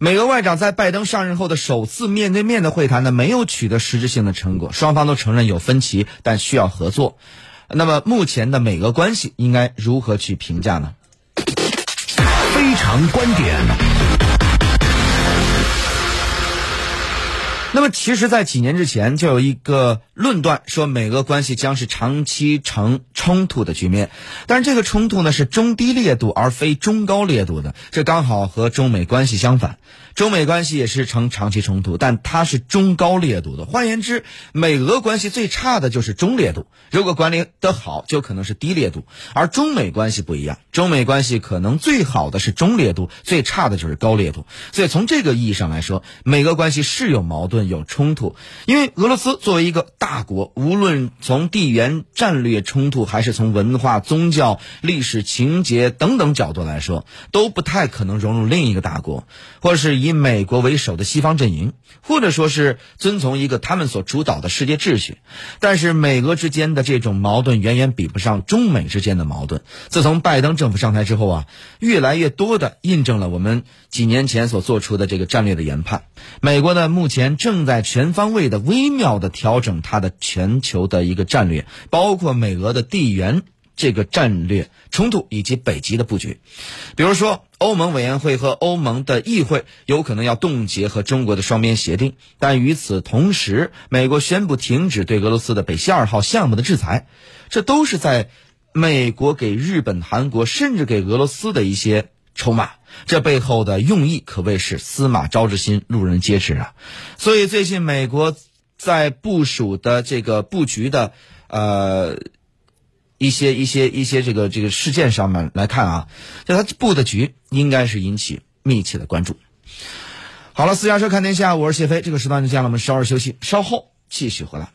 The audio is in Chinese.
美俄外长在拜登上任后的首次面对面的会谈呢，没有取得实质性的成果，双方都承认有分歧，但需要合作。那么目前的美俄关系应该如何去评价呢？非常观点。那么，其实，在几年之前，就有一个论断说，美俄关系将是长期呈冲突的局面。但是，这个冲突呢，是中低烈度而非中高烈度的，这刚好和中美关系相反。中美关系也是呈长期冲突，但它是中高烈度的。换言之，美俄关系最差的就是中烈度，如果管理得好，就可能是低烈度。而中美关系不一样，中美关系可能最好的是中烈度，最差的就是高烈度。所以，从这个意义上来说，美俄关系是有矛盾、有冲突。因为俄罗斯作为一个大国，无论从地缘战略冲突，还是从文化、宗教、历史情节等等角度来说，都不太可能融入另一个大国，或者是以。以美国为首的西方阵营，或者说是遵从一个他们所主导的世界秩序，但是美俄之间的这种矛盾远远比不上中美之间的矛盾。自从拜登政政府上台之后啊，越来越多的印证了我们几年前所做出的这个战略的研判。美国呢，目前正在全方位的微妙的调整它的全球的一个战略，包括美俄的地缘。这个战略冲突以及北极的布局，比如说欧盟委员会和欧盟的议会有可能要冻结和中国的双边协定，但与此同时，美国宣布停止对俄罗斯的北溪二号项目的制裁，这都是在美国给日本、韩国甚至给俄罗斯的一些筹码，这背后的用意可谓是司马昭之心，路人皆知啊。所以最近美国在部署的这个布局的，呃。一些一些一些这个这个事件上面来看啊，就他布的局应该是引起密切的关注。好了，私家车看天下，我是谢飞，这个时段就这样了，我们稍事休息，稍后继续回来。